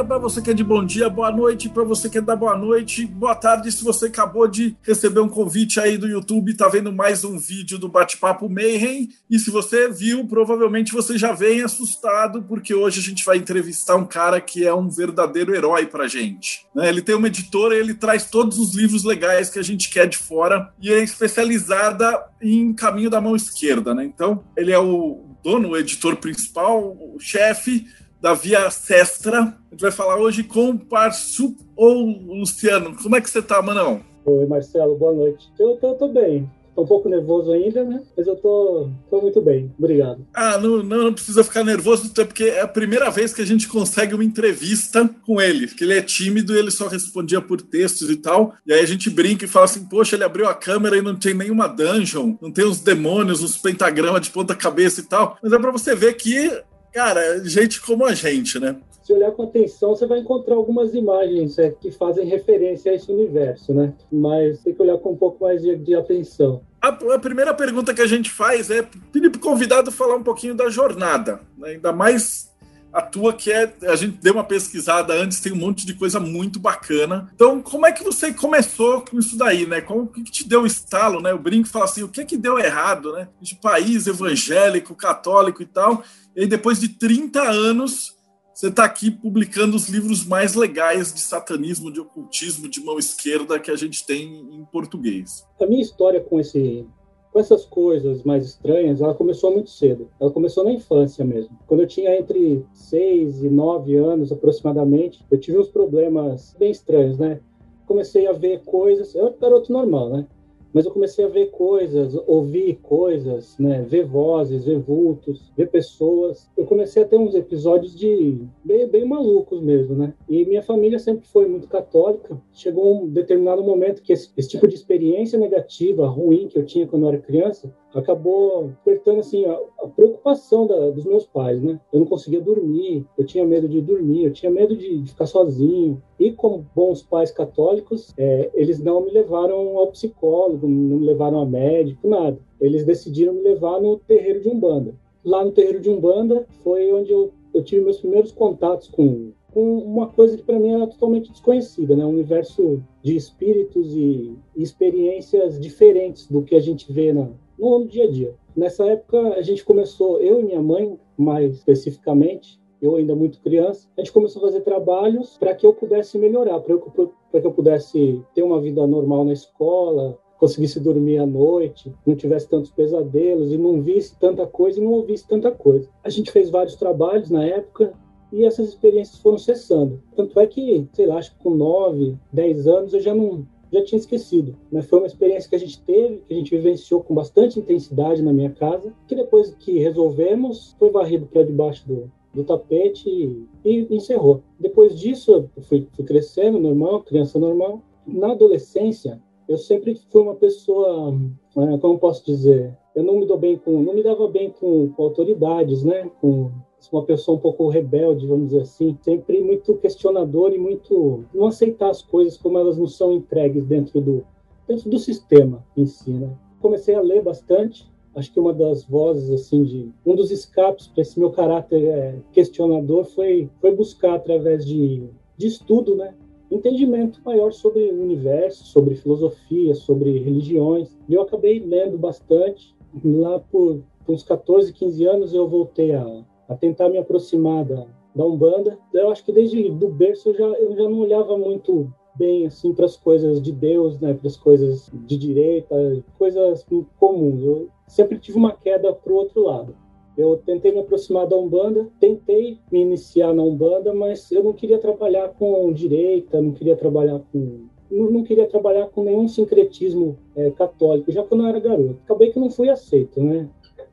dia para você que é de bom dia, boa noite para você que é da boa noite, boa tarde se você acabou de receber um convite aí do YouTube, tá vendo mais um vídeo do Bate-Papo Mayhem, e se você viu, provavelmente você já vem assustado, porque hoje a gente vai entrevistar um cara que é um verdadeiro herói pra gente. Né? Ele tem uma editora, ele traz todos os livros legais que a gente quer de fora, e é especializada em caminho da mão esquerda, né? Então, ele é o dono, o editor principal, o chefe, da Via Sestra. A gente vai falar hoje com o Parsu ou Luciano. Como é que você tá, Manão? Oi, Marcelo, boa noite. Eu tô, tô bem. Tô um pouco nervoso ainda, né? Mas eu tô, tô muito bem. Obrigado. Ah, não, não, não precisa ficar nervoso, até porque é a primeira vez que a gente consegue uma entrevista com ele. Porque ele é tímido e ele só respondia por textos e tal. E aí a gente brinca e fala assim: poxa, ele abriu a câmera e não tem nenhuma dungeon, não tem uns demônios, uns pentagramas de ponta-cabeça e tal. Mas é pra você ver que Cara, gente como a gente, né? Se olhar com atenção, você vai encontrar algumas imagens é, que fazem referência a esse universo, né? Mas tem que olhar com um pouco mais de, de atenção. A, a, primeira pergunta que a gente faz é pedir para o convidado falar um pouquinho da jornada, né? ainda mais a tua que é. A gente deu uma pesquisada antes, tem um monte de coisa muito bacana. Então, como é que você começou com isso daí, né? Como que te deu o estalo, né? O brinco fala assim: o que é que deu errado, né? De país evangélico, católico e tal. E aí, depois de 30 anos, você está aqui publicando os livros mais legais de satanismo, de ocultismo, de mão esquerda que a gente tem em português. A minha história com esse com essas coisas mais estranhas, ela começou muito cedo. Ela começou na infância mesmo. Quando eu tinha entre 6 e 9 anos aproximadamente, eu tive uns problemas bem estranhos, né? Comecei a ver coisas. Eu era garoto normal, né? Mas eu comecei a ver coisas, ouvir coisas, né, ver vozes, ver vultos, ver pessoas. Eu comecei a ter uns episódios de bem, bem malucos mesmo, né? E minha família sempre foi muito católica. Chegou um determinado momento que esse, esse tipo de experiência negativa, ruim que eu tinha quando eu era criança, acabou despertando assim a, a preocupação da, dos meus pais, né? Eu não conseguia dormir, eu tinha medo de dormir, eu tinha medo de, de ficar sozinho. E como bons pais católicos, é, eles não me levaram ao psicólogo, não me levaram a médico, nada. Eles decidiram me levar no terreiro de umbanda. Lá no terreiro de umbanda foi onde eu, eu tive meus primeiros contatos com com uma coisa que para mim era totalmente desconhecida, né? Um universo de espíritos e experiências diferentes do que a gente vê na, no dia a dia. Nessa época, a gente começou, eu e minha mãe, mais especificamente, eu ainda muito criança, a gente começou a fazer trabalhos para que eu pudesse melhorar, para que eu pudesse ter uma vida normal na escola, conseguisse dormir à noite, não tivesse tantos pesadelos e não visse tanta coisa e não ouvisse tanta coisa. A gente fez vários trabalhos na época e essas experiências foram cessando. Tanto é que, sei lá, acho que com 9, 10 anos eu já não já tinha esquecido. Mas foi uma experiência que a gente teve, que a gente vivenciou com bastante intensidade na minha casa, que depois que resolvemos, foi varrido para debaixo do, do tapete e, e, encerrou. Depois disso, eu fui, fui crescendo, normal, criança normal. Na adolescência, eu sempre fui uma pessoa, é, como posso dizer, eu não me dou bem com, não me dava bem com, com autoridades, né? Com uma pessoa um pouco rebelde, vamos dizer assim, sempre muito questionador e muito não aceitar as coisas como elas não são entregues dentro do dentro do sistema em si, né? Comecei a ler bastante, acho que uma das vozes assim de um dos escapes para esse meu caráter é, questionador foi foi buscar através de, de estudo, né, entendimento maior sobre o universo, sobre filosofia, sobre religiões. E eu acabei lendo bastante. Lá por, por uns 14, 15 anos eu voltei a, a tentar me aproximar da, da Umbanda. Eu acho que desde do berço eu já, eu já não olhava muito bem assim para as coisas de Deus, né, para as coisas de direita, coisas comuns. Eu sempre tive uma queda para o outro lado. Eu tentei me aproximar da Umbanda, tentei me iniciar na Umbanda, mas eu não queria trabalhar com direita, não queria trabalhar com não, não queria trabalhar com nenhum sincretismo é, católico, já quando eu era garoto. Acabei que não fui aceito, né?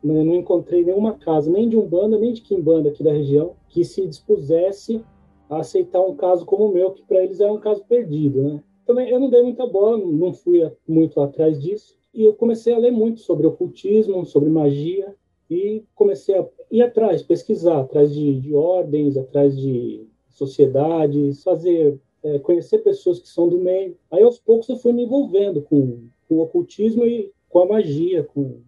Não, não encontrei nenhuma casa, nem de Umbanda, nem de Quimbanda aqui da região, que se dispusesse a aceitar um caso como o meu, que para eles era um caso perdido, né? Também eu não dei muita bola, não fui muito atrás disso. E eu comecei a ler muito sobre ocultismo, sobre magia, e comecei a ir atrás, pesquisar, atrás de, de ordens, atrás de sociedades, fazer, é, conhecer pessoas que são do meio. Aí, aos poucos, eu fui me envolvendo com, com o ocultismo e com a magia, com,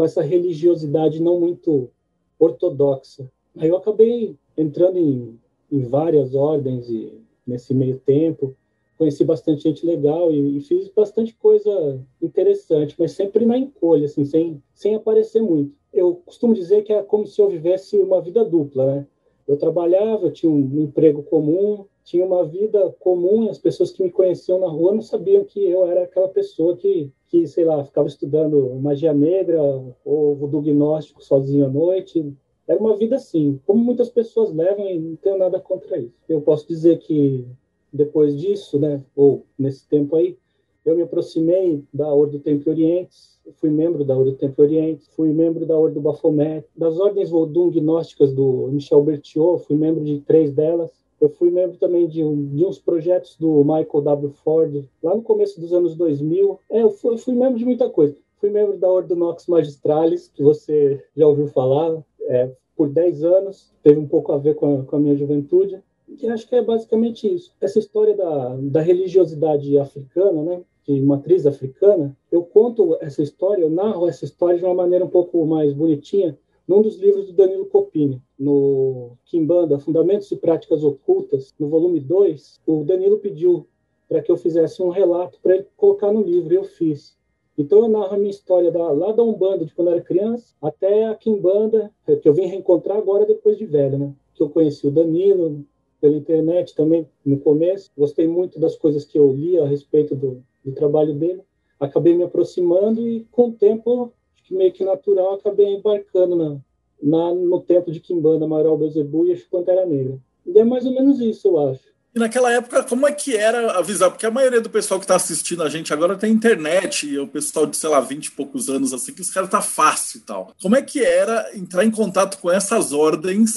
com essa religiosidade não muito ortodoxa. Aí eu acabei entrando em, em várias ordens e nesse meio tempo conheci bastante gente legal e, e, fiz bastante coisa interessante, mas sempre na encolha, assim, sem, sem aparecer muito. Eu costumo dizer que é como se eu vivesse uma vida dupla, né? Eu trabalhava, eu tinha um emprego comum, tinha uma vida comum e as pessoas que me conheciam na rua não sabiam que eu era aquela pessoa que, que sei lá, ficava estudando magia negra ou voodoo gnóstico sozinho à noite. Era uma vida assim, como muitas pessoas levam e não tenho nada contra isso. Eu posso dizer que depois disso, né, ou nesse tempo aí, eu me aproximei da Ordem do Templo Orientes, fui membro da Ordem do Templo Orientes, fui membro da Ordem do Baphomet, das ordens Vodun gnósticas do Michel Berthiaud, fui membro de três delas. Eu fui membro também de, um, de uns projetos do Michael W. Ford, lá no começo dos anos 2000. É, eu fui, fui membro de muita coisa. Fui membro da Ordem Nox Magistralis, que você já ouviu falar, é, por 10 anos, teve um pouco a ver com a, com a minha juventude que acho que é basicamente isso. Essa história da, da religiosidade africana, né, de matriz africana, eu conto essa história, eu narro essa história de uma maneira um pouco mais bonitinha num dos livros do Danilo Copini, no Kimbanda, Fundamentos e Práticas Ocultas, no volume 2, o Danilo pediu para que eu fizesse um relato para ele colocar no livro, e eu fiz. Então eu narro a minha história da, lá da Umbanda, de quando eu era criança, até a Kimbanda, que eu vim reencontrar agora depois de velho, né? Que eu conheci o Danilo, pela internet também no começo. Gostei muito das coisas que eu li a respeito do, do trabalho dele. Acabei me aproximando e, com o tempo, meio que natural, acabei embarcando na, na, no tempo de Kimbanda, Amaral Bezebu e Pantera Negra. E é mais ou menos isso, eu acho. E naquela época, como é que era avisar? Porque a maioria do pessoal que está assistindo a gente agora tem internet, e o pessoal de, sei lá, 20 e poucos anos, assim, que os caras tá fácil e tal. Como é que era entrar em contato com essas ordens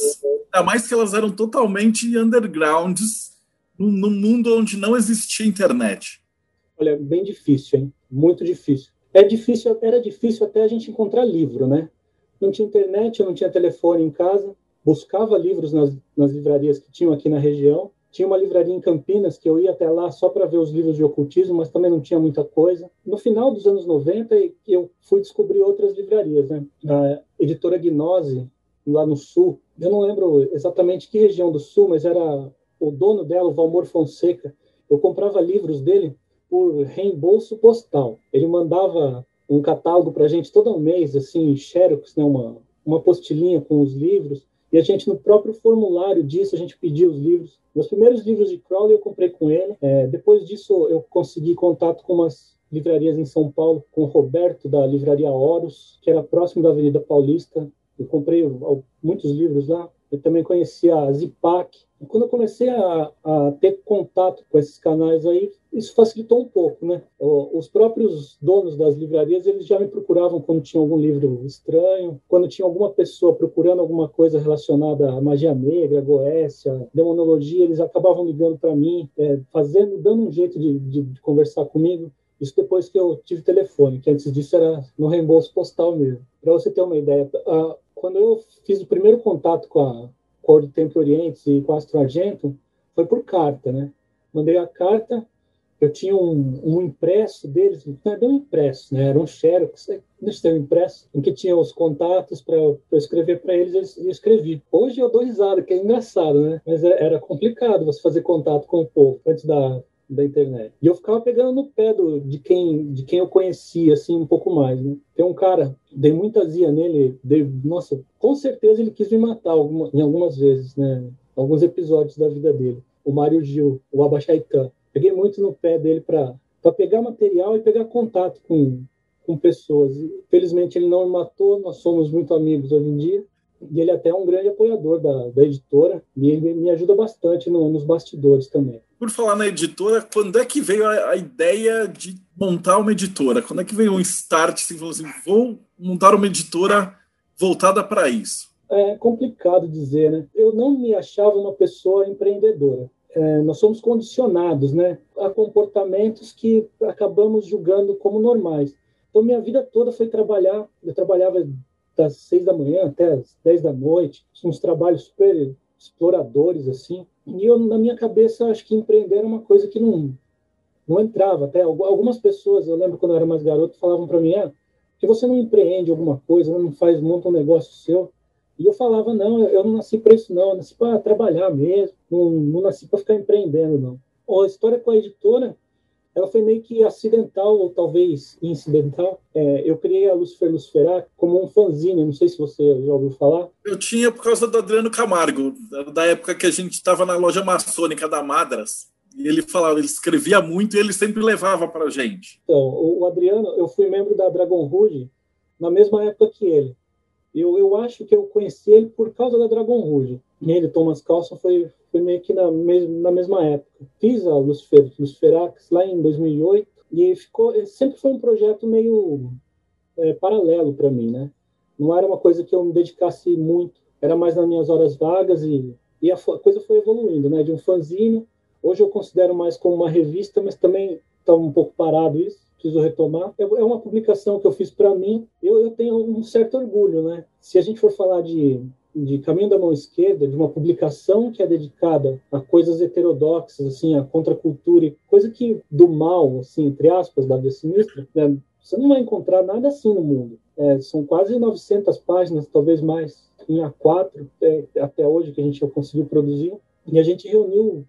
Ainda mais que elas eram totalmente undergrounds num, mundo onde não existia internet. Olha, bem difícil, hein? Muito difícil. É difícil, era difícil até a gente encontrar livro, né? Não tinha internet, não tinha telefone em casa. Buscava livros nas, nas livrarias que tinham aqui na região. Tinha uma livraria em Campinas que eu ia até lá só para ver os livros de ocultismo, mas também não tinha muita coisa. No final dos anos 90, eu fui descobrir outras livrarias, né? A editora Gnose, lá no sul. Eu não lembro exatamente que região do sul, mas era o dono dela, o Valmor Fonseca. Eu comprava livros dele por reembolso postal. Ele mandava um catálogo para a gente todo mês, assim, xerox, né, uma, uma postilinha com os livros, e a gente, no próprio formulário disso, a gente pedia os livros. Meus primeiros livros de Crowley eu comprei com ele. É, depois disso, eu consegui contato com umas livrarias em São Paulo, com o Roberto, da Livraria Horus, que era próximo da Avenida Paulista. Eu comprei muitos livros lá. Eu também conheci a Zipac. E quando eu comecei a, a, ter contato com esses canais aí, isso facilitou um pouco, né? Os próprios donos das livrarias, eles já me procuravam quando tinha algum livro estranho, quando tinha alguma pessoa procurando alguma coisa relacionada à magia negra, goécia, demonologia, eles acabavam ligando para mim, é, fazendo, dando um jeito de, de, de conversar comigo. Isso depois que eu tive telefone, que antes disso era no reembolso postal mesmo. Para você ter uma ideia, quando eu fiz o primeiro contato com a, com o Templo Oriente e com Astro Argento, foi por carta, né? Mandei a carta, eu tinha um, um impresso deles, não era um impresso, né? Era um xerox, não sei, um impresso, em que tinha os contatos para eu escrever para eles eu escrevi. Hoje eu dou risada, que é engraçado, né? Mas é, era complicado você fazer contato com o povo antes da, da internet. E eu ficava pegando no pé do, de, quem, de quem eu conhecia, assim, um pouco mais, né? Tem um cara, dei muita zia nele, dei, nossa, com certeza ele quis me matar alguma, em algumas vezes, né? Alguns episódios da vida dele. O Mário Gil, o Abaxaitã. Peguei muito no pé dele para pegar material e pegar contato com, com pessoas. Felizmente ele não me matou, nós somos muito amigos hoje em dia. E ele até é um grande apoiador da, da editora e ele me ajuda bastante no, nos bastidores também. Por falar na editora, quando é que veio a, a, ideia de montar uma editora? Quando é que veio um start assim, falou assim, vou montar uma editora voltada para isso? É complicado dizer, né? Eu não me achava uma pessoa empreendedora. É, nós somos condicionados, né, a comportamentos que acabamos julgando como normais. Então, minha vida toda foi trabalhar. Eu trabalhava das seis da manhã até as dez da noite, uns trabalhos super exploradores, assim. E eu, na minha cabeça, acho que empreender era uma coisa que não, não entrava. Até algumas pessoas, eu lembro quando eu era mais garoto, falavam para mim, ah, que você não empreende alguma coisa, não faz, monta um negócio seu. E eu falava, não, eu não nasci para isso, não, eu nasci para trabalhar mesmo, não, não nasci para ficar empreendendo, não. A história com a editora, ela foi meio que acidental, ou talvez incidental. É, eu criei a Lucifer Luciferá como um fanzine, não sei se você já ouviu falar. Eu tinha por causa do Adriano Camargo, da época que a gente estava na loja maçônica da Madras. E ele falava, ele escrevia muito e ele sempre levava para a gente. Então, o Adriano, eu fui membro da Dragon Rouge na mesma época que ele. Eu, eu acho que eu conheci ele por causa da Dragon Rouge. E ele, Thomas Carlson, foi, foi meio que na, mes na mesma época. Fiz a Lucifer, Luciferax lá em 2008 e ficou, sempre foi um projeto meio é, paralelo para mim, né? Não era uma coisa que eu me dedicasse muito, era mais nas minhas horas vagas e, e a, a coisa foi evoluindo, né? De um fanzine, hoje eu considero mais como uma revista, mas também está um pouco parado isso preciso retomar. É, é uma publicação que eu fiz para mim. Eu, eu, tenho um certo orgulho, né? Se a gente for falar de, de Caminho da Mão Esquerda, de uma publicação que é dedicada a coisas heterodoxas, assim, a contracultura, coisa que do mal, assim, entre aspas, da Via Sinistra, né? você não vai encontrar nada assim no mundo. É, são quase 900 páginas, talvez mais, em A4, até, até hoje que a gente já conseguiu produzir. E a gente reuniu,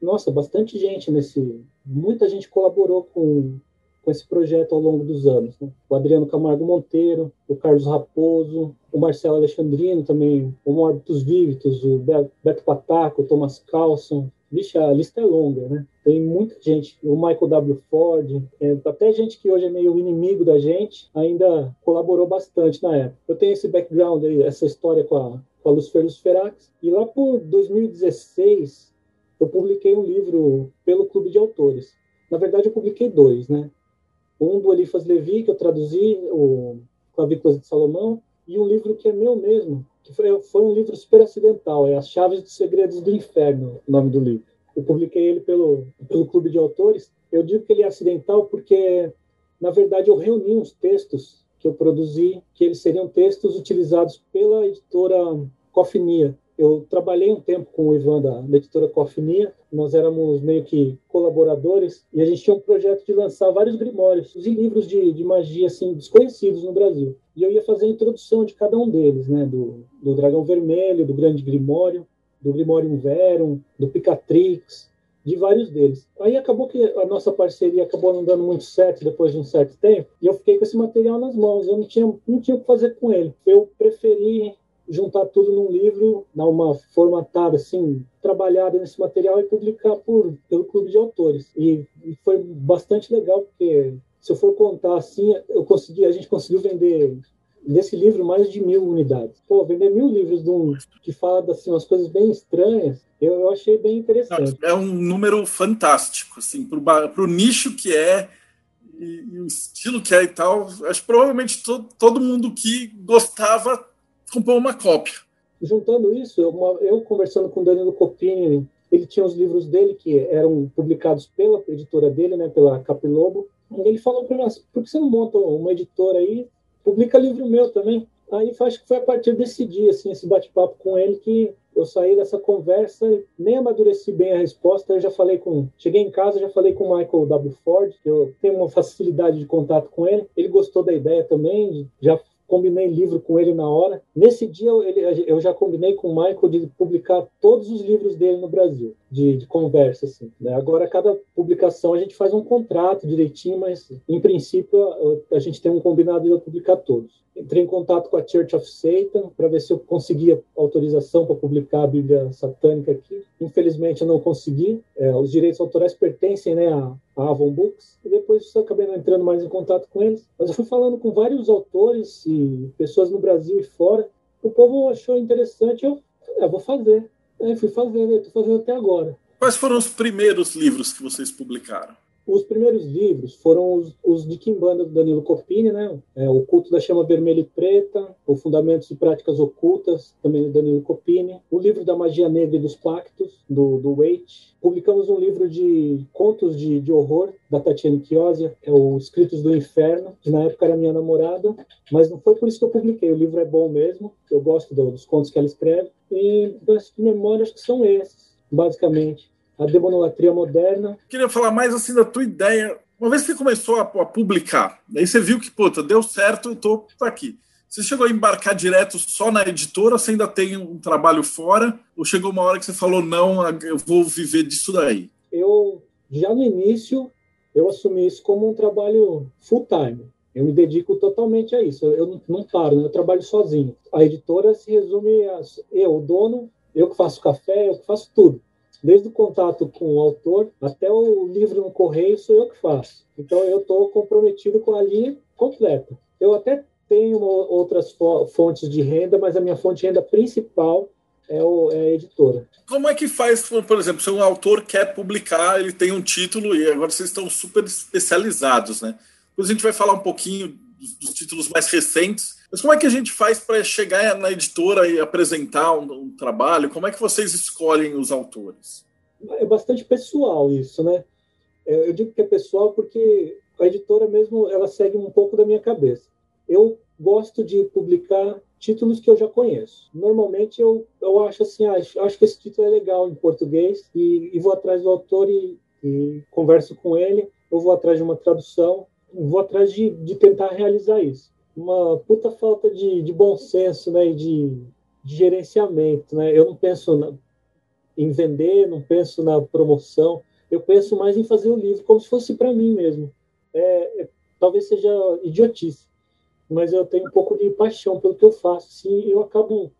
nossa, bastante gente nesse. Muita gente colaborou com, com esse projeto ao longo dos anos. Né? O Adriano Camargo Monteiro, o Carlos Raposo, o Marcelo Alexandrino também, o Morbitus Vivitus, o Beto Pataco, o Thomas Carlson. Vixe, a lista é longa, né? Tem muita gente, o Michael W. Ford, é, até gente que hoje é meio inimigo da gente, ainda colaborou bastante na época. Eu tenho esse background aí, essa história com a, com a Lucifer Luciferax, e lá por 2016 eu publiquei um livro pelo Clube de Autores. Na verdade, eu publiquei dois, né? Um do Elifas Levi, que eu traduzi, o Clavículas de Salomão, e um livro que é meu mesmo, que foi, foi um livro super acidental, é As Chaves dos Segredos do Inferno, o nome do livro. Eu publiquei ele pelo, pelo Clube de Autores. Eu digo que ele é acidental porque, na verdade, eu reuni uns textos que eu produzi, que eles seriam textos utilizados pela editora Cofinia, eu trabalhei um tempo com o Ivan da, da editora Cofinia, nós éramos meio que colaboradores e a gente tinha um projeto de lançar vários grimórios e livros de, de magia assim desconhecidos no Brasil. E eu ia fazer a introdução de cada um deles, né, do, do Dragão Vermelho, do Grande Grimório, do Grimório Verum, do Picatrix, de vários deles. Aí acabou que a nossa parceria acabou não dando muito certo depois de um certo tempo, e eu fiquei com esse material nas mãos, eu não tinha, não tinha o que fazer com ele. Eu preferi juntar tudo num livro, dar uma formatada assim, trabalhada nesse material e publicar por pelo clube de autores. E, e, foi bastante legal porque se eu for contar assim, eu consegui, a gente conseguiu vender desse livro mais de mil unidades. Pô, vender mil livros de um, que fala assim umas coisas bem estranhas, eu, eu achei bem interessante. É um número fantástico, assim, para o nicho que é e, e, o estilo que é e tal. Acho que provavelmente todo, todo mundo que gostava comprou uma cópia. Juntando isso, eu, eu conversando com o Danilo Copini, ele tinha os livros dele que eram publicados pela editora dele, né, pela Capilobo. Ele falou para mim, por que você não monta uma editora aí, publica livro meu também? Aí acho que foi a partir desse dia, assim, esse bate-papo com ele que eu saí dessa conversa, nem amadureci bem a resposta, eu já falei com, cheguei em casa, já falei com o Michael W. Ford, eu tenho uma facilidade de contato com ele, ele gostou da ideia também, já combinei livro com ele na hora. Nesse dia, ele, eu já combinei com o Michael de publicar todos os livros dele no Brasil, de, de conversa, assim. Né? Agora, cada publicação a gente faz um contrato direitinho, mas, em princípio, a, a gente tem um combinado de eu publicar todos. Entrei em contato com a Church of Satan para ver se eu conseguia autorização para publicar a Bíblia satânica aqui. Infelizmente, eu não consegui. É, os direitos autorais pertencem né, a Avon Books. E depois eu acabei não entrando mais em contato com eles. Mas eu fui falando com vários autores e pessoas no Brasil e fora. O povo achou interessante. Eu falei, ah, vou fazer. Aí fui fazendo, estou fazendo até agora. Quais foram os primeiros livros que vocês publicaram? Os primeiros livros foram os, os de Kimbanda do Danilo Copini, né? É, o Culto da Chama Vermelha e Preta, o Fundamentos e Práticas Ocultas, também do Danilo Copini, o livro da Magia Negra e dos Pactos, do, do Waite. Publicamos um livro de contos de, de horror, da Tatiana Chiosia, é o Escritos do Inferno, que na época era minha namorada, mas não foi por isso que eu publiquei. O livro é bom mesmo, eu gosto do, dos contos que ela escreve. E das memórias que são esses, basicamente a demonolatria moderna. Queria falar mais assim da tua ideia. Uma vez que você começou a, a publicar, aí você viu que, puta, deu certo, eu tô, tô aqui. Você chegou a embarcar direto só na editora, você ainda tem um trabalho fora? Ou chegou uma hora que você falou, não, eu vou viver disso daí? Eu, já no início, eu assumi isso como um trabalho full time. Eu me dedico totalmente a isso. Eu não, não paro, né? eu trabalho sozinho. A editora se resume a eu, o dono, eu que faço café, eu que faço tudo. Desde o contato com o autor até o livro no correio sou eu que faço. Então eu estou comprometido com a linha completa. Eu até tenho outras fontes de renda, mas a minha fonte de renda principal é, o, é, a editora. Como é que faz, por exemplo, se um autor quer publicar, ele tem um título e agora vocês estão super especializados, né? Depois a gente vai falar um pouquinho dos, dos títulos mais recentes, mas como é que a gente faz para chegar na editora e apresentar um, um, trabalho? Como é que vocês escolhem os autores? É bastante pessoal isso, né? É, eu digo que é pessoal porque a editora mesmo ela segue um pouco da minha cabeça. Eu gosto de publicar títulos que eu já conheço. Normalmente eu, eu acho assim, acho, acho que esse título é legal em português e, e vou atrás do autor e, e, converso com ele. Eu vou atrás de uma tradução, vou atrás de, de tentar realizar isso uma puta falta de, de bom senso, né, e de, de gerenciamento, né? Eu não penso na, em vender, não penso na promoção, eu penso mais em fazer o livro como se fosse para mim mesmo. É, é, talvez seja idiotice, mas eu tenho um pouco de paixão pelo que eu faço, sim, eu acabo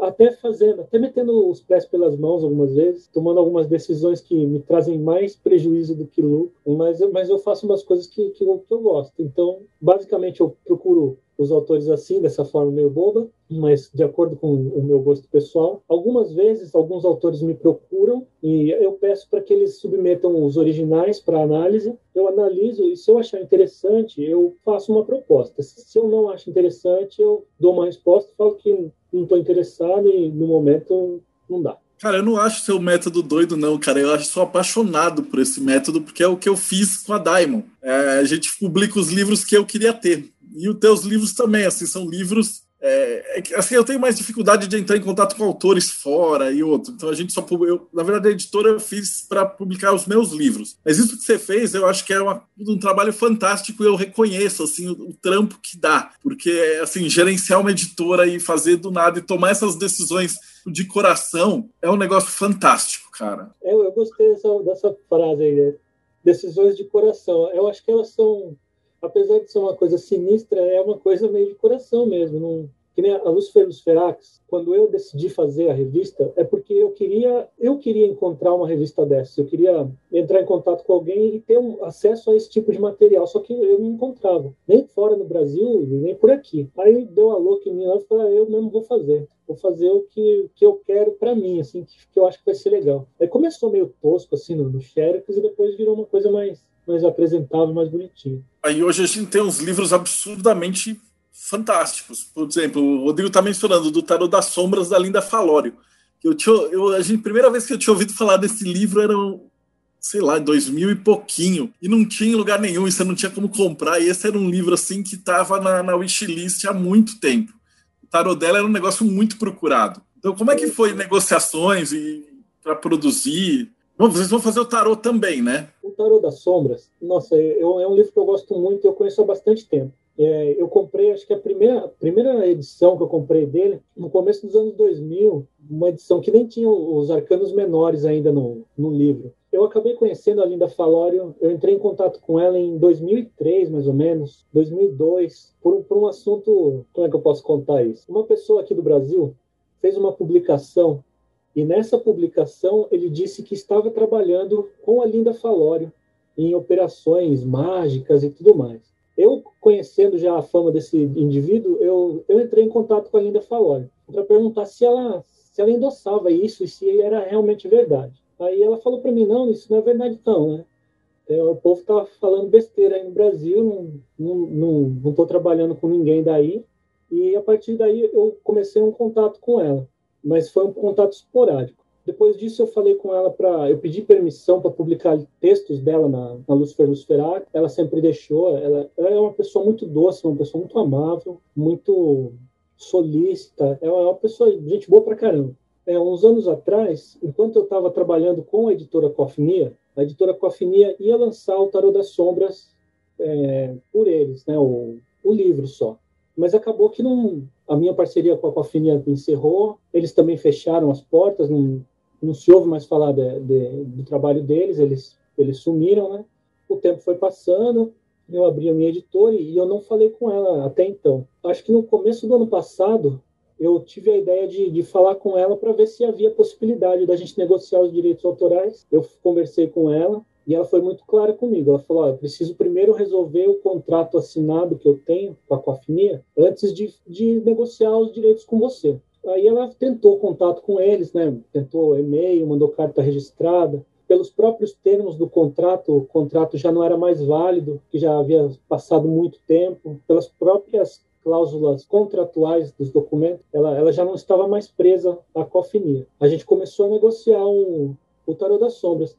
até fazendo, até metendo os pés pelas mãos algumas vezes, tomando algumas decisões que me trazem mais prejuízo do que lucro, mas, mas eu faço umas coisas que, que, eu, que eu gosto. Então, basicamente, eu procuro os autores assim, dessa forma meio boba, mas de acordo com o meu gosto pessoal. Algumas vezes, alguns autores me procuram e eu peço para que eles submetam os originais para análise. Eu analiso e se eu achar interessante, eu faço uma proposta. Se eu não acho interessante, eu dou uma resposta, falo que não estou interessado e no momento não dá. Cara, eu não acho seu método doido, não, cara. Eu acho sou apaixonado por esse método, porque é o que eu fiz com a Diamond. É, a gente publica os livros que eu queria ter. E os teus livros também, assim, são livros é, é, assim, eu tenho mais dificuldade de entrar em contato com autores fora e outro. Então a gente só eu, na verdade a editora eu fiz para publicar os meus livros. Mas isso que você fez, eu acho que é uma, um trabalho fantástico e eu reconheço assim o, o, trampo que dá, porque assim gerenciar uma editora e fazer do nada e tomar essas decisões de coração é um negócio fantástico, cara. Eu, eu gostei dessa, dessa frase aí, né? decisões de coração. Eu acho que elas são apesar de ser uma coisa sinistra, é uma coisa meio de coração mesmo. Não, que nem a Lucifer Ferax, quando eu decidi fazer a revista, é porque eu queria, eu queria encontrar uma revista dessa. Eu queria entrar em contato com alguém e ter um acesso a esse tipo de material, só que eu não encontrava, nem fora no Brasil, nem por aqui. Aí deu a louca em mim e falei, ah, eu mesmo vou fazer. Vou fazer o que, que eu quero para mim, assim, que, que, eu acho que vai ser legal. Aí começou meio tosco, assim, no, no Xerox, e depois virou uma coisa mais mais apresentável, mais bonitinho. Aí hoje a gente tem uns livros absurdamente fantásticos. Por exemplo, o Rodrigo está mencionando do Tarot das Sombras da Linda Falório. Eu tinha, eu, a gente, primeira vez que eu tinha ouvido falar desse livro era, sei lá, 2000 e pouquinho. E não tinha em lugar nenhum, e você não tinha como comprar. E esse era um livro assim que estava na, na wishlist há muito tempo. O tarot dela era um negócio muito procurado. Então, como é que foi negociações e para produzir? Bom, vocês vão fazer o tarot também, né? O Tarot das Sombras, nossa, eu, é um livro que eu gosto muito, eu conheço há bastante tempo. É, eu comprei, acho que a primeira, a primeira edição que eu comprei dele, no começo dos anos 2000, uma edição que nem tinha os arcanos menores ainda no, no livro. Eu acabei conhecendo a Linda Falório, eu entrei em contato com ela em 2003, mais ou menos, 2002, por, por um assunto, como é que eu posso contar isso? Uma pessoa aqui do Brasil fez uma publicação e nessa publicação ele disse que estava trabalhando com a Linda Falório em operações mágicas e tudo mais. Eu, conhecendo já a fama desse indivíduo, eu, eu entrei em contato com a Linda Falório para perguntar se ela, se ela endossava isso e se era realmente verdade. Aí ela falou para mim, não, isso não é verdade não, né? É, o povo tá falando besteira aí no Brasil, não, não, não, não trabalhando com ninguém daí. E a partir daí eu comecei um contato com ela, mas foi um contato esporádico. Depois disso eu falei com ela para, eu pedi permissão para publicar textos dela na, na Lucifer Luciferar. Ela sempre deixou. Ela, ela, é uma pessoa muito doce, uma pessoa muito amável, muito solícita. Ela é uma pessoa gente boa pra caramba. É, uns anos atrás, enquanto eu estava trabalhando com a editora Cofnia, a editora Cofnia ia lançar o Tarot das Sombras é, por eles, né, o, o livro só. Mas acabou que não, a minha parceria com a Cofnia encerrou, eles também fecharam as portas, não, não se ouve mais falar de, de, do trabalho deles, eles, eles sumiram, né? O tempo foi passando, eu abri a minha editora e eu não falei com ela até então. Acho que no começo do ano passado, eu tive a ideia de, de falar com ela para ver se havia possibilidade da gente negociar os direitos autorais. Eu conversei com ela e ela foi muito clara comigo. Ela falou: eu preciso primeiro resolver o contrato assinado que eu tenho com a Cofinia antes de, de negociar os direitos com você. Aí ela tentou contato com eles, né? Tentou e-mail, mandou carta registrada. Pelos próprios termos do contrato, o contrato já não era mais válido, que já havia passado muito tempo. Pelas próprias cláusulas contratuais dos documentos, ela, ela já não estava mais presa à cofinia. A gente começou a negociar um, o Tarot das Sombras,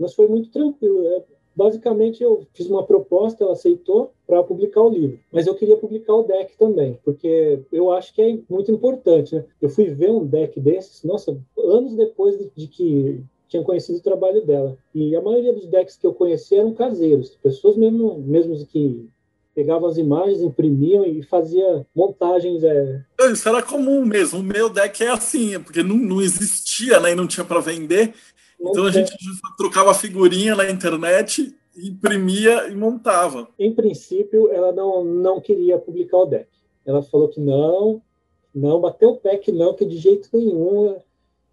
mas foi muito tranquilo. É, basicamente, eu fiz uma proposta, ela aceitou para publicar o livro, mas eu queria publicar o deck também, porque eu acho que é muito importante. Né? Eu fui ver um deck desses, nossa, anos depois de, de que tinha conhecido o trabalho dela. E a maioria dos decks que eu conheci eram caseiros, pessoas mesmo, mesmo que pegava as imagens, imprimiam e fazia montagens. É... Isso era comum mesmo. O meu deck é assim, porque não, não existia né, e não tinha para vender. Então a gente trocava figurinha na internet, imprimia e montava. Em princípio, ela não, não queria publicar o deck. Ela falou que não, não, bateu o pé que não, que de jeito nenhum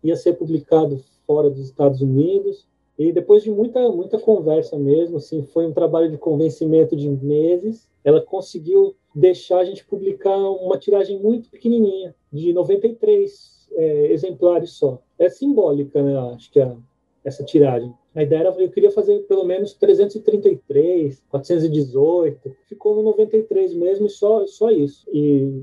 ia ser publicado fora dos Estados Unidos. E depois de muita, muita conversa mesmo, assim, foi um trabalho de convencimento de meses, ela conseguiu deixar a gente publicar uma tiragem muito pequenininha, de 93 é, exemplares só. É simbólica, né, acho que a, essa tiragem. A ideia era, eu queria fazer pelo menos 333, 418, ficou no 93 mesmo, só, só isso. E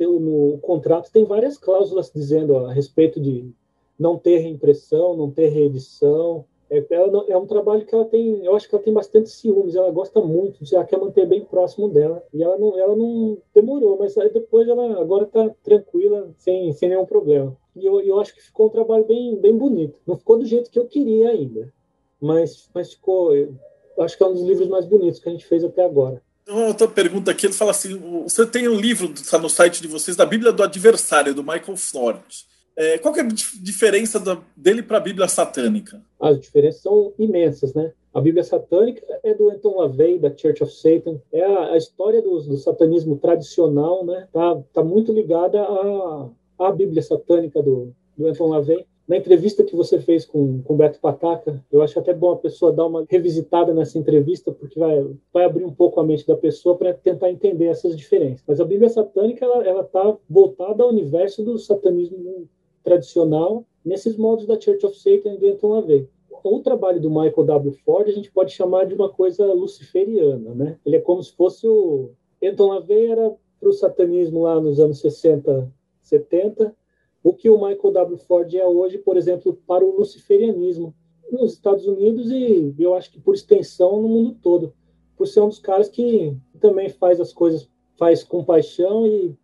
no contrato tem várias cláusulas dizendo a respeito de não ter reimpressão, não ter reedição, é, ela é um trabalho que ela tem, eu acho que ela tem bastante ciúmes, ela gosta muito, ela quer manter bem próximo dela. E ela não, ela não demorou, mas aí depois ela agora está tranquila, sem, sem nenhum problema. E eu, eu acho que ficou um trabalho bem, bem bonito. Não ficou do jeito que eu queria ainda, mas, mas ficou, eu acho que é um dos livros mais bonitos que a gente fez até agora. Uma outra pergunta aqui, ele fala assim: você tem um livro, está no site de vocês, da Bíblia do Adversário, do Michael Florence. É, qual é a diferença da, dele para a Bíblia satânica? As diferenças são imensas, né? A Bíblia satânica é do Anton LaVey, da Church of Satan. É a, a história do, do, satanismo tradicional, né? Tá, tá muito ligada à, à Bíblia satânica do, do Anton LaVey. Na entrevista que você fez com o Beto Pataca, eu acho até bom a pessoa dar uma revisitada nessa entrevista, porque vai, vai abrir um pouco a mente da pessoa para tentar entender essas diferenças. Mas a Bíblia satânica, ela está voltada ao universo do satanismo tradicional nesses modos da Church of Satan e Anton LaVey. O trabalho do Michael W. Ford a gente pode chamar de uma coisa luciferiana, né? Ele é como se fosse o Anton LaVey era para o satanismo lá nos anos 60, 70, o que o Michael W. Ford é hoje, por exemplo, para o luciferianismo nos Estados Unidos e eu acho que por extensão no mundo todo, por ser um dos caras que também faz as coisas faz com paixão e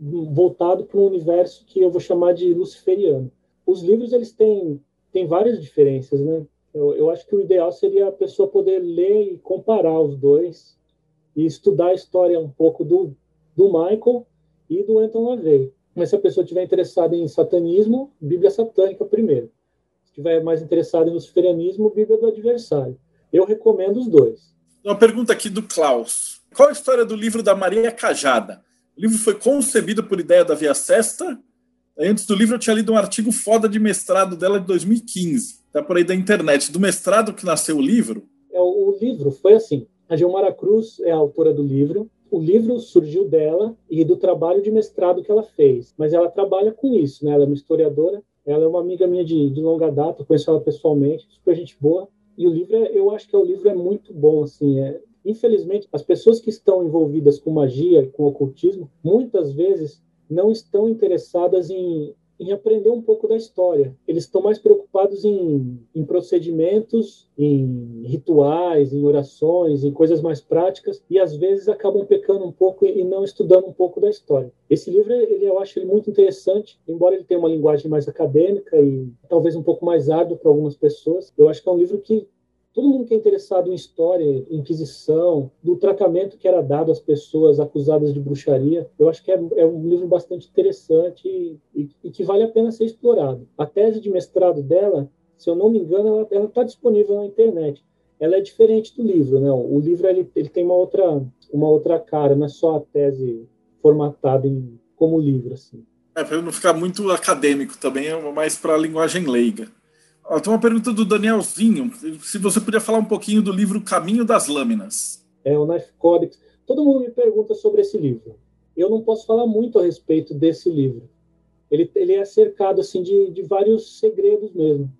voltado para um universo que eu vou chamar de luciferiano. Os livros eles têm, têm várias diferenças, né? Eu, eu acho que o ideal seria a pessoa poder ler e comparar os dois e estudar a história um pouco do, do Michael e do Anton LaVey. Mas se a pessoa estiver interessada em satanismo, Bíblia satânica primeiro. Se estiver mais interessada em luciferianismo, Bíblia do adversário. Eu recomendo os dois. Uma pergunta aqui do Klaus. Qual a história do livro da Maria Cajada? O livro foi concebido por ideia da Via Sesta. Antes do livro, eu tinha lido um artigo foda de mestrado dela de 2015. Tá por aí da internet. Do mestrado que nasceu o livro? É, o livro foi assim. A Gilmara Cruz é a autora do livro. O livro surgiu dela e do trabalho de mestrado que ela fez. Mas ela trabalha com isso, né? Ela é uma historiadora. Ela é uma amiga minha de, de longa data, conheço ela pessoalmente, super gente boa. E o livro, é, eu acho que é, o livro é muito bom, assim, é, infelizmente, as pessoas que estão envolvidas com magia com ocultismo, muitas vezes não estão interessadas em, em aprender um pouco da história. Eles estão mais preocupados em, em, procedimentos, em rituais, em orações, em coisas mais práticas e às vezes acabam pecando um pouco e não estudando um pouco da história. Esse livro, ele, eu acho ele muito interessante, embora ele tenha uma linguagem mais acadêmica e talvez um pouco mais árduo para algumas pessoas. Eu acho que é um livro que todo mundo que é interessado em história, inquisição, do tratamento que era dado às pessoas acusadas de bruxaria, eu acho que é, é um livro bastante interessante e, e, e, que vale a pena ser explorado. A tese de mestrado dela, se eu não me engano, ela está disponível na internet. Ela é diferente do livro, né? O livro ele, ele tem uma outra, uma outra cara, não é só a tese formatada em, como livro, assim. É, para não ficar muito acadêmico também, é mais para a linguagem leiga. Ó, tem uma pergunta do Danielzinho. Se você podia falar um pouquinho do livro Caminho das Lâminas. É, o Knife Codex. Todo mundo me pergunta sobre esse livro. Eu não posso falar muito a respeito desse livro. Ele, ele é cercado assim de, de vários segredos mesmo.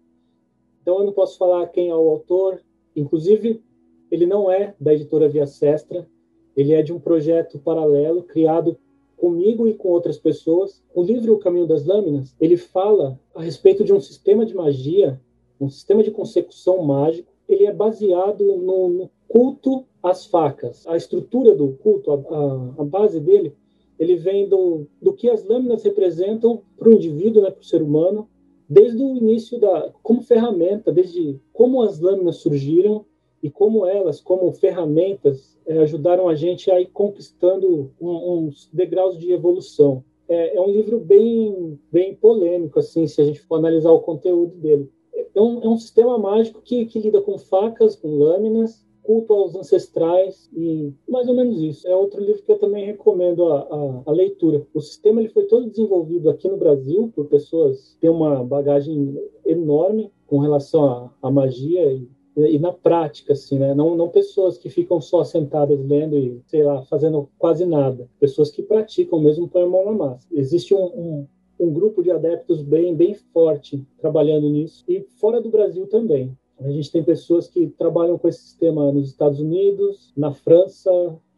Então eu não posso falar quem é o autor. Inclusive, ele não é da editora Via Sestra. Ele é de um projeto paralelo criado comigo e com outras pessoas. O livro O Caminho das Lâminas, ele fala a respeito de um sistema de magia, um sistema de consecução mágico. Ele é baseado no, no culto às facas. A estrutura do culto, a, a, a base dele, ele vem do, do que as lâminas representam para o indivíduo, né, para o ser humano, desde o início da como ferramenta, desde como as lâminas surgiram e como elas, como ferramentas, é, ajudaram a gente a ir conquistando um, uns degraus de evolução. É, é, um livro bem, bem polêmico, assim, se a gente for analisar o conteúdo dele. É um, é um sistema mágico que, que lida com facas, com lâminas, culto aos ancestrais e mais ou menos isso. É outro livro que eu também recomendo a, a, a, leitura. O sistema ele foi todo desenvolvido aqui no Brasil por pessoas que têm uma bagagem enorme com relação à magia e e, na prática, assim, né? Não, não pessoas que ficam só sentadas lendo e, sei lá, fazendo quase nada. Pessoas que praticam mesmo põem a mão na massa. Existe um, um, um grupo de adeptos bem, bem forte trabalhando nisso e fora do Brasil também. A gente tem pessoas que trabalham com esse sistema nos Estados Unidos, na França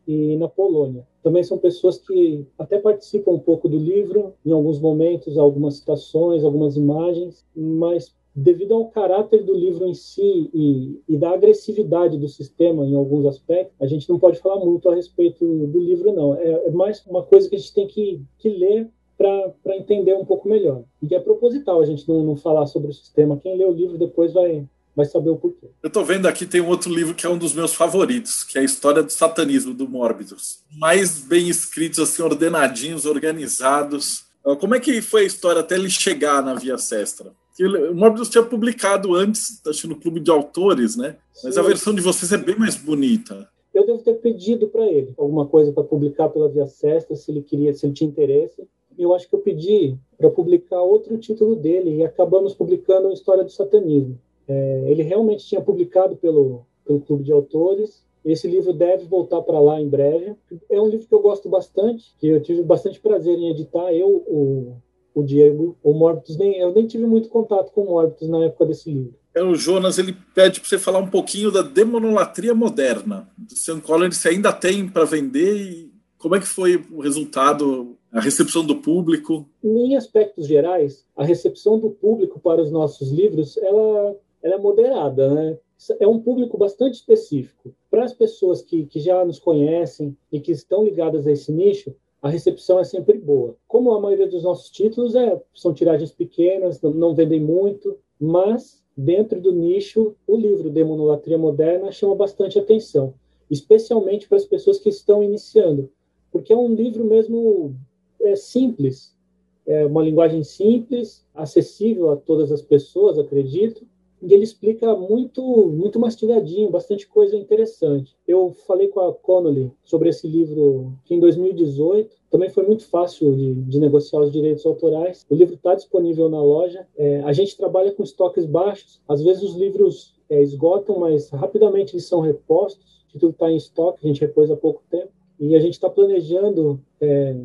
e na Polônia. Também são pessoas que até participam um pouco do livro, em alguns momentos, algumas citações, algumas imagens, mas devido ao caráter do livro em si e, e, da agressividade do sistema em alguns aspectos, a gente não pode falar muito a respeito do livro, não. É, é mais uma coisa que a gente tem que, que ler para entender um pouco melhor. E é proposital a gente não, não falar sobre o sistema. Quem lê o livro depois vai, vai saber o porquê. Eu estou vendo aqui, tem um outro livro que é um dos meus favoritos, que é a História do Satanismo, do Mórbidos. Mais bem escritos, assim, ordenadinhos, organizados. Como é que foi a história até ele chegar na Via Sestra? Que o Morbius tinha publicado antes, acho no Clube de Autores, né? Mas Sim. a versão de vocês é bem mais bonita. Eu devo ter pedido para ele alguma coisa para publicar pela Via Sesta, se ele queria, se ele tinha interesse. Eu acho que eu pedi para publicar outro título dele e acabamos publicando a História do Satanismo. É, ele realmente tinha publicado pelo, pelo Clube de Autores. Esse livro deve voltar para lá em breve. É um livro que eu gosto bastante, que eu tive bastante prazer em editar. Eu, o o Diego, o Morbius, nem, eu nem tive muito contato com o Morbius na época desse livro. É, o Jonas ele pede para você falar um pouquinho da demonolatria moderna. Do Sean Collins, se ainda tem para vender e como é que foi o resultado, a recepção do público? Em aspectos gerais, a recepção do público para os nossos livros ela, ela é moderada, né? É um público bastante específico. Para as pessoas que, que já nos conhecem e que estão ligadas a esse nicho, a recepção é sempre boa. Como a maioria dos nossos títulos é, são tiragens pequenas, não, não vendem muito, mas dentro do nicho, o livro Demonolatria Moderna chama bastante atenção, especialmente para as pessoas que estão iniciando, porque é um livro mesmo é, simples, é uma linguagem simples, acessível a todas as pessoas, acredito, e ele explica muito, muito mastigadinho, bastante coisa interessante. Eu falei com a Connolly sobre esse livro em 2018 também foi muito fácil de, de negociar os direitos autorais. O livro está disponível na loja. É, a gente trabalha com estoques baixos. Às vezes os livros é, esgotam, mas rapidamente eles são repostos. O título está em estoque, a gente repôs há pouco tempo. E a gente está planejando é,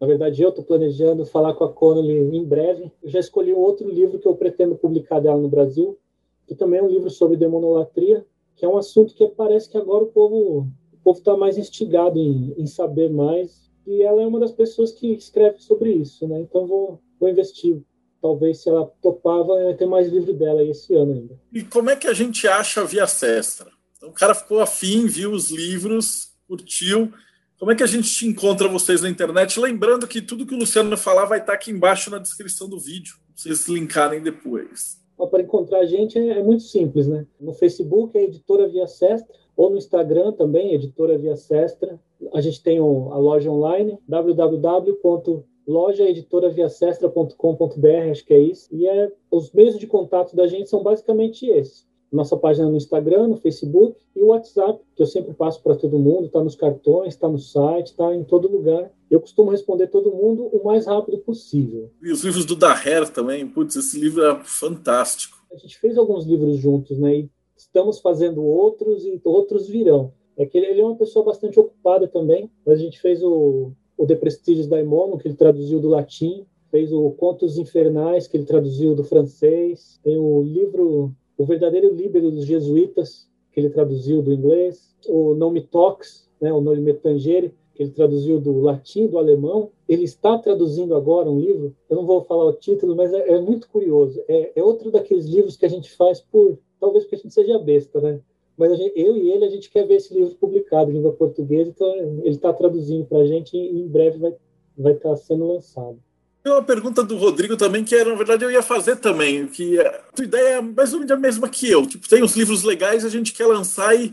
na verdade, eu estou planejando falar com a Connolly em breve. Eu já escolhi um outro livro que eu pretendo publicar dela no Brasil, que também é um livro sobre demonolatria, que é um assunto que parece que agora o povo o povo está mais instigado em, em, saber mais. E ela é uma das pessoas que escreve sobre isso, né? Então vou, vou investir. Talvez se ela topar, vai ter mais livro dela esse ano ainda. E como é que a gente acha a Via Sestra? Então, o cara ficou afim, viu os livros, curtiu. Como é que a gente encontra vocês na internet? Lembrando que tudo que o Luciano falar vai estar aqui embaixo na descrição do vídeo, vocês linkarem depois para encontrar a gente é, é, muito simples, né? No Facebook é Editora Via Sestra, ou no Instagram também, Editora Via Sestra. A gente tem a loja online, www.lojaeditoraviasestra.com.br, acho que é isso. E é, os meios de contato da gente são basicamente esses nossa página no Instagram, no Facebook e o WhatsApp, que eu sempre passo para todo mundo, está nos cartões, está no site, está em todo lugar. Eu costumo responder todo mundo o mais rápido possível. E os livros do Daher também, putz, esse livro é fantástico. A gente fez alguns livros juntos, né? E estamos fazendo outros e outros virão. É que ele é uma pessoa bastante ocupada também, mas a gente fez o, o De Prestigios Daimono, que ele traduziu do latim, fez o Contos Infernais, que ele traduziu do francês, tem o livro o verdadeiro líbero dos jesuítas, que ele traduziu do inglês, o Nome Tox, né, o Nome Metangere, que ele traduziu do latim, do alemão. Ele está traduzindo agora um livro, eu não vou falar o título, mas é, é muito curioso. É, é, outro daqueles livros que a gente faz por, talvez porque a gente seja besta, né? Mas gente, eu e ele, a gente quer ver esse livro publicado em língua portuguesa, então ele está traduzindo para a gente e em breve vai, vai estar tá sendo lançado. Tem uma pergunta do Rodrigo também, que era, na verdade, eu ia fazer também, que a tua ideia é mais ou menos a mesma que eu. Tipo, tem uns livros legais, a gente quer lançar e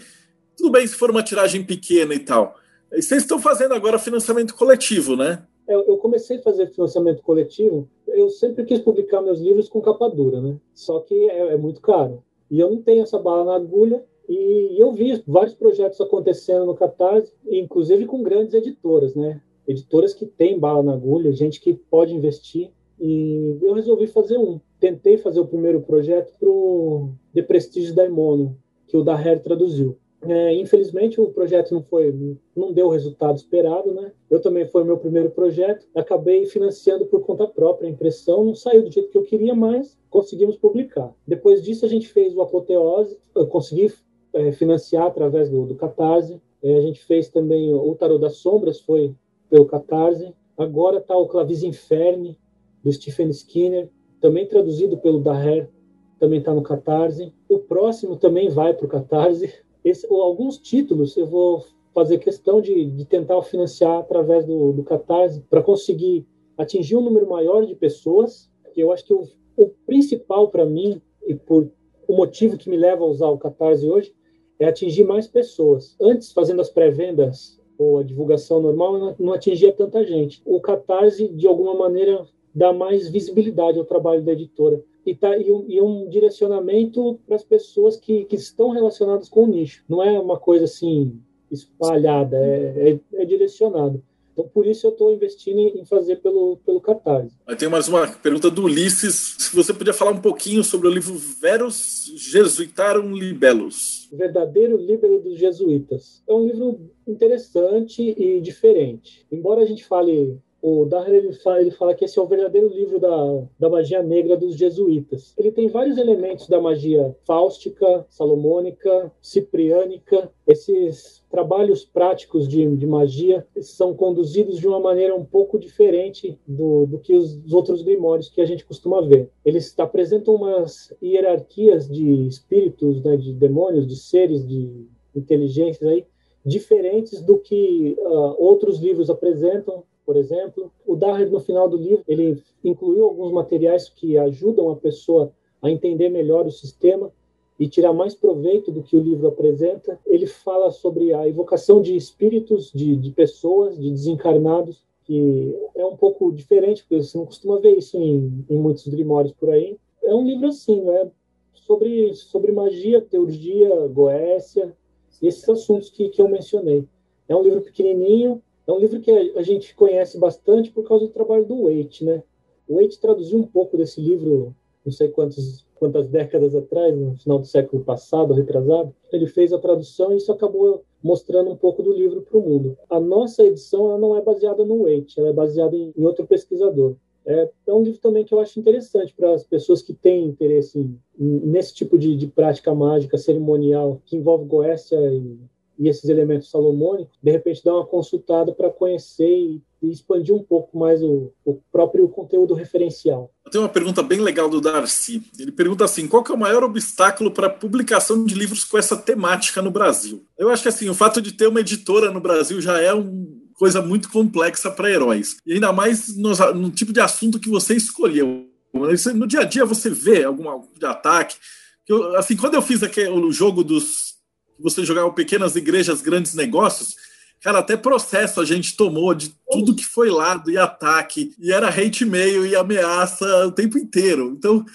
tudo bem se for uma tiragem pequena e tal. E vocês estão fazendo agora financiamento coletivo, né? Eu, eu comecei a fazer financiamento coletivo, eu sempre quis publicar meus livros com capa dura, né? Só que é, é muito caro. E eu não tenho essa bala na agulha, e eu vi vários projetos acontecendo no Catarse, inclusive com grandes editoras, né? Editoras que têm bala na agulha, gente que pode investir. E eu resolvi fazer um. Tentei fazer o primeiro projeto para o The Prestige Daimono, que o Daher traduziu. É, infelizmente o projeto não foi, não deu o resultado esperado, né? Eu também foi meu primeiro projeto, acabei financiando por conta própria a impressão, não saiu do jeito que eu queria, mas conseguimos publicar. Depois disso a gente fez o Apoteose, eu consegui é, financiar através do, do Catarse. É, a gente fez também o Tarot das Sombras, foi pelo Catarse. Agora está o Clavis Inferne, do Stephen Skinner, também traduzido pelo Daher, também está no Catarse. O próximo também vai para o Catarse. Esse, alguns títulos eu vou fazer questão de, de tentar financiar através do, do Catarse para conseguir atingir um número maior de pessoas. Eu acho que o, o principal para mim, e por o motivo que me leva a usar o Catarse hoje, é atingir mais pessoas. Antes, fazendo as pré-vendas ou a divulgação normal não atingia tanta gente. O Catarse, de alguma maneira, dá mais visibilidade ao trabalho da editora. E, tá, e, um, e um direcionamento para as pessoas que, que estão relacionadas com o nicho. Não é uma coisa assim espalhada, é, é, é direcionado. Então, por isso eu estou investindo em fazer pelo, pelo Catarse. Aí tem mais uma pergunta do Ulisses. Se você podia falar um pouquinho sobre o livro Veros Jesuitarum Libellus. Verdadeiro Líbero dos Jesuítas. É um livro interessante e diferente. Embora a gente fale o Daher ele fala, ele fala, que esse é o verdadeiro livro da, da magia negra dos jesuítas. Ele tem vários elementos da magia fáustica, salomônica, cipriânica. Esses trabalhos práticos de, de magia são conduzidos de uma maneira um pouco diferente do, do que os, os outros grimórios que a gente costuma ver. Eles apresentam umas hierarquias de espíritos, né, de demônios, de seres, de inteligências aí, diferentes do que uh, outros livros apresentam por exemplo. O Daher, no final do livro, ele incluiu alguns materiais que ajudam a pessoa a entender melhor o sistema e tirar mais proveito do que o livro apresenta. Ele fala sobre a evocação de espíritos, de, de pessoas, de desencarnados, que é um pouco diferente, porque você não costuma ver isso em, em muitos grimórios por aí. É um livro assim, é sobre, sobre magia, teurgia, goécia, esses assuntos que, que eu mencionei. É um livro pequenininho, é um livro que a gente conhece bastante por causa do trabalho do Waite, né? O Waite traduziu um pouco desse livro, não sei quantos, quantas décadas atrás, no final do século passado, retrasado. Ele fez a tradução e isso acabou mostrando um pouco do livro para o mundo. A nossa edição ela não é baseada no Waite, ela é baseada em, em outro pesquisador. É, é um livro também que eu acho interessante para as pessoas que têm interesse em, nesse tipo de, de, prática mágica cerimonial que envolve Goécia e, e esses elementos salomônicos, de repente dar uma consultada para conhecer e, e, expandir um pouco mais o, o, próprio conteúdo referencial. Tenho uma pergunta bem legal do Darcy. Ele pergunta assim: qual é o maior obstáculo para a publicação de livros com essa temática no Brasil? Eu acho que assim, o fato de ter uma editora no Brasil já é um coisa muito complexa para heróis. E ainda mais no, no, tipo de assunto que você escolheu. No dia a dia você vê algum tipo de ataque. Eu, assim, quando eu fiz aquele, o jogo dos. Você jogava pequenas igrejas, grandes negócios, Cara, até processo a gente tomou de tudo que foi lado e ataque, e era hate mail e ameaça o tempo inteiro. Então,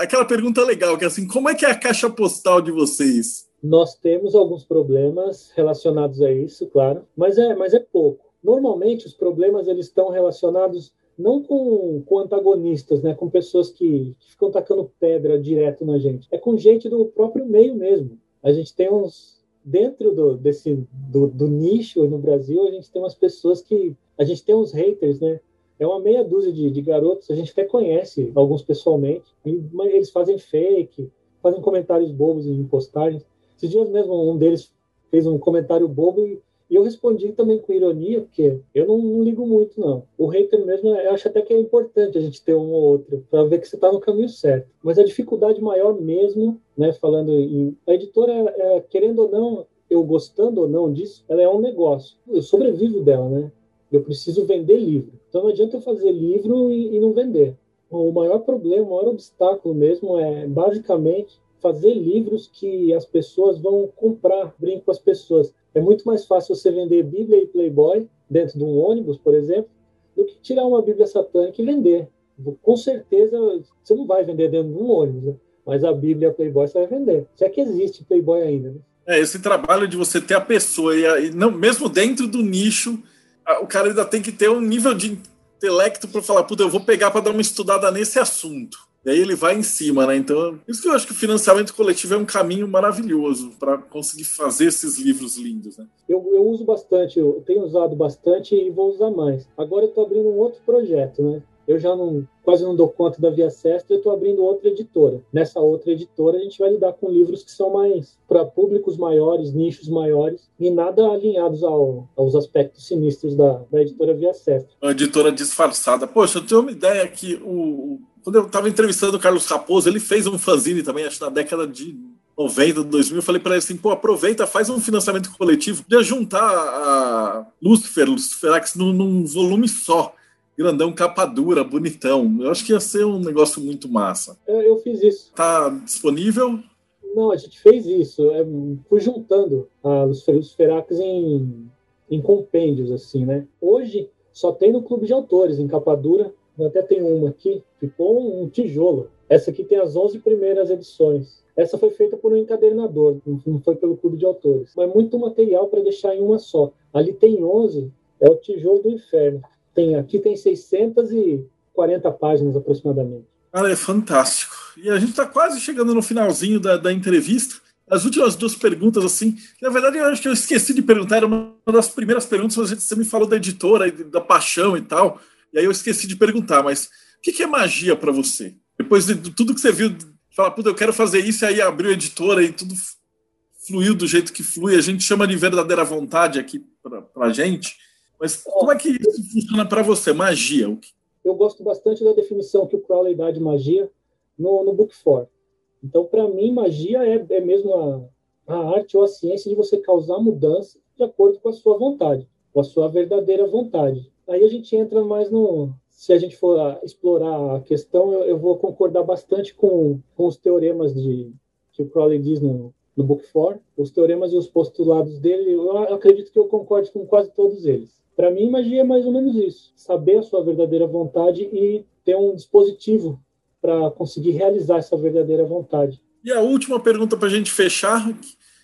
aquela pergunta legal, que é assim, como é que é a caixa postal de vocês? Nós temos alguns problemas relacionados a isso, claro, mas é, mas é pouco. Normalmente os problemas eles estão relacionados não com, com antagonistas, né, com pessoas que, que ficam tacando pedra direto na gente. É com gente do próprio meio mesmo. A gente tem uns dentro do, desse do, do, nicho no Brasil, a gente tem umas pessoas que a gente tem uns haters, né? É uma meia dúzia de, de garotos, a gente até conhece alguns pessoalmente, e, eles fazem fake, fazem comentários bobos em postagens. Esses dias mesmo, um deles fez um comentário bobo e, e eu respondi também com ironia, porque eu não, não, ligo muito, não. O hater mesmo, eu acho até que é importante a gente ter um ou outro, para ver que você está no caminho certo. Mas a dificuldade maior mesmo, né, falando em. A editora, é, querendo ou não, eu gostando ou não disso, ela é um negócio. Eu sobrevivo dela, né? Eu preciso vender livro. Então não adianta eu fazer livro e, e não vender. O maior problema, o maior obstáculo mesmo é, basicamente, fazer livros que as pessoas vão comprar, brinco com as pessoas. É muito mais fácil você vender Bíblia e Playboy dentro de um ônibus, por exemplo, do que tirar uma Bíblia satânica e vender. Com certeza você não vai vender dentro de um ônibus, né? mas a Bíblia e Playboy você vai vender. Se é que existe Playboy ainda. Né? É, esse trabalho de você ter a pessoa, e, não, mesmo dentro do nicho, o cara ainda tem que ter um nível de intelecto para falar, puta, eu vou pegar para dar uma estudada nesse assunto. E aí ele vai em cima, né? Então, isso que eu acho que o financiamento coletivo é um caminho maravilhoso para conseguir fazer esses livros lindos, né? Eu, eu uso bastante, eu tenho usado bastante e vou usar mais. Agora eu estou abrindo um outro projeto, né? Eu já não, quase não dou conta da Via Sestra, eu estou abrindo outra editora. Nessa outra editora, a gente vai lidar com livros que são mais para públicos maiores, nichos maiores, e nada alinhados ao, aos aspectos sinistros da, da editora Via Sestra. Uma editora disfarçada. Poxa, eu tenho uma ideia que o, quando eu estava entrevistando o Carlos Raposo, ele fez um fanzine também, acho na década de 90, 2000. Eu falei para ele assim: pô, aproveita, faz um financiamento coletivo, podia juntar a Lucifer, Luciferax num, num volume só. Grandão, capa dura, bonitão. Eu acho que ia ser um negócio muito massa. Eu, eu fiz isso. Tá disponível? Não, a gente fez isso. É, fui juntando a Luciferax em, em compêndios, assim, né? Hoje só tem no Clube de Autores, em capa dura, eu até tenho uma aqui, ficou um tijolo. Essa aqui tem as 11 primeiras edições. Essa foi feita por um encadernador, não foi pelo clube de autores. Mas muito material para deixar em uma só. Ali tem 11, é o tijolo do inferno. Tem, aqui tem 640 páginas aproximadamente. Cara, é fantástico. E a gente está quase chegando no finalzinho da, da entrevista. As últimas duas perguntas, assim, na verdade eu acho que eu esqueci de perguntar, era uma das primeiras perguntas, você me falou da editora, da paixão e tal. E aí eu esqueci de perguntar, mas o que é magia para você? Depois de tudo que você viu, falar, puta, eu quero fazer isso, e aí abriu a editora e tudo fluiu do jeito que flui. A gente chama de verdadeira vontade aqui para a gente. Mas como é que isso funciona para você? Magia? Eu gosto bastante da definição que o Crowley dá de magia no, no Book 4. Então, para mim, magia é, é mesmo a, a arte ou a ciência de você causar mudança de acordo com a sua vontade, com a sua verdadeira vontade. Aí a gente entra mais no. Se a gente for explorar a questão, eu, eu vou concordar bastante com, com os teoremas de, que o Crowley diz no, no Book 4. Os teoremas e os postulados dele, eu acredito que eu concorde com quase todos eles. Para mim, magia é mais ou menos isso: saber a sua verdadeira vontade e ter um dispositivo para conseguir realizar essa verdadeira vontade. E a última pergunta para a gente fechar: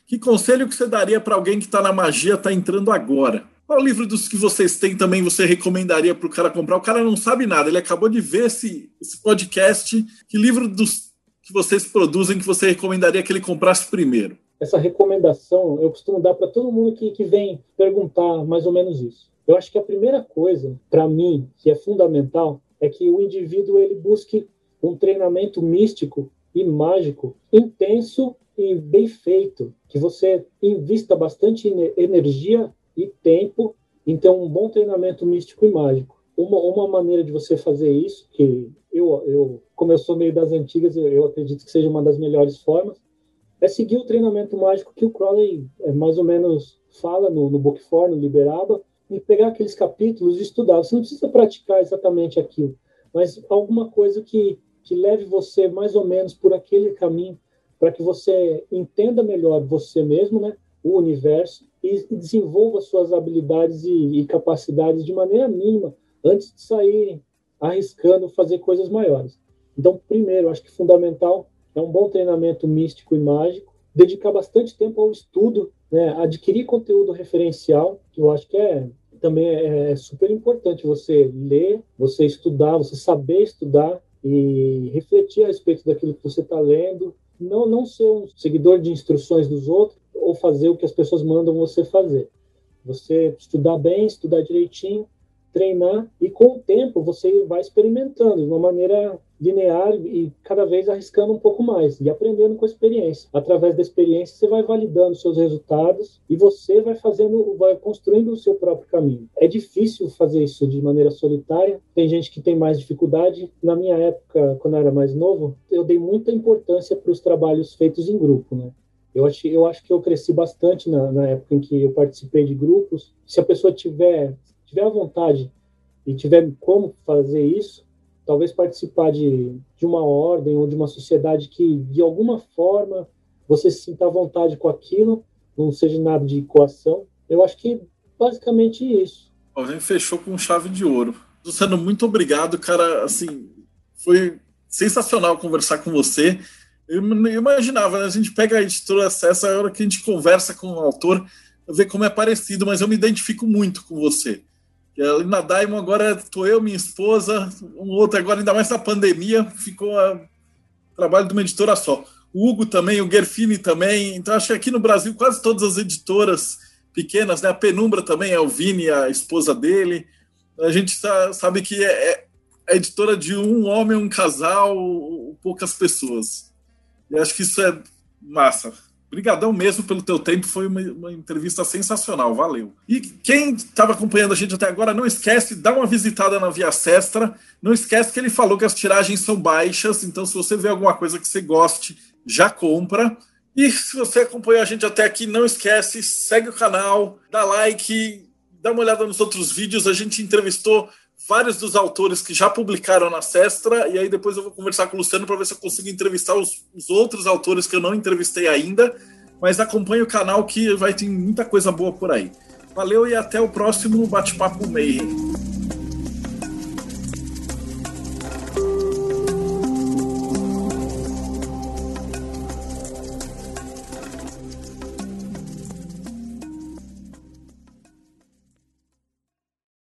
que conselho que você daria para alguém que está na magia, está entrando agora? Qual livro dos que vocês têm também você recomendaria para o cara comprar? O cara não sabe nada, ele acabou de ver esse, esse podcast. Que livro dos que vocês produzem que você recomendaria que ele comprasse primeiro? Essa recomendação eu costumo dar para todo mundo que, que vem perguntar mais ou menos isso. Eu acho que a primeira coisa, para mim, que é fundamental, é que o indivíduo ele busque um treinamento místico e mágico intenso e bem feito, que você invista bastante energia e tempo em ter um bom treinamento místico e mágico. Uma, uma maneira de você fazer isso, que eu, eu como eu sou meio das antigas, eu, eu acredito que seja uma das melhores formas, é seguir o treinamento mágico que o Crowley é, mais ou menos fala no, no Book 4, no Liberaba, e pegar aqueles capítulos e estudar. Você não precisa praticar exatamente aquilo, mas alguma coisa que, que leve você mais ou menos por aquele caminho, para que você entenda melhor você mesmo, né, o universo, e, e desenvolva suas habilidades e, e capacidades de maneira mínima antes de sair arriscando fazer coisas maiores. Então, primeiro, acho que fundamental é um bom treinamento místico e mágico, dedicar bastante tempo ao estudo, né, adquirir conteúdo referencial, que eu acho que é também é, é super importante você ler, você estudar, você saber estudar e refletir a respeito daquilo que você está lendo, não não ser um seguidor de instruções dos outros ou fazer o que as pessoas mandam você fazer. Você estudar bem, estudar direitinho, treinar e com o tempo você vai experimentando de uma maneira linear e cada vez arriscando um pouco mais e aprendendo com a experiência. Através da experiência você vai validando seus resultados e você vai fazendo, vai construindo o seu próprio caminho. É difícil fazer isso de maneira solitária. Tem gente que tem mais dificuldade. Na minha época, quando eu era mais novo, eu dei muita importância para os trabalhos feitos em grupo, né? Eu acho, eu acho que eu cresci bastante na, na época em que eu participei de grupos. Se a pessoa tiver tiver a vontade e tiver como fazer isso, talvez participar de, de uma ordem ou de uma sociedade que, de alguma forma, você se sinta à vontade com aquilo, não seja nada de coação. Eu acho que basicamente isso. A gente fechou com chave de ouro. Luciano, muito obrigado, cara. Assim, foi sensacional conversar com você. Eu imaginava, né? a gente pega a editora Acesso, a hora que a gente conversa com o autor, ver como é parecido, mas eu me identifico muito com você. Ali na Daimon agora estou eu, minha esposa, um outro agora, ainda mais na pandemia, ficou a trabalho de uma editora só. O Hugo também, o Gerfini também. Então, acho que aqui no Brasil quase todas as editoras pequenas, né? A Penumbra também é o Vini, a esposa dele. A gente sabe que é, é editora de um homem, um casal, poucas pessoas. E acho que isso é massa. Obrigadão mesmo pelo teu tempo, foi uma, uma entrevista sensacional, valeu. E quem estava acompanhando a gente até agora, não esquece, dá uma visitada na Via Sestra, não esquece que ele falou que as tiragens são baixas, então se você vê alguma coisa que você goste, já compra. E se você acompanhou a gente até aqui, não esquece, segue o canal, dá like, dá uma olhada nos outros vídeos, a gente entrevistou vários dos autores que já publicaram na Sestra, e aí depois eu vou conversar com o Luciano para ver se eu consigo entrevistar os, os, outros autores que eu não entrevistei ainda. Mas acompanhe o canal que vai ter muita coisa boa por aí. Valeu e até o próximo Bate-Papo Mayhem.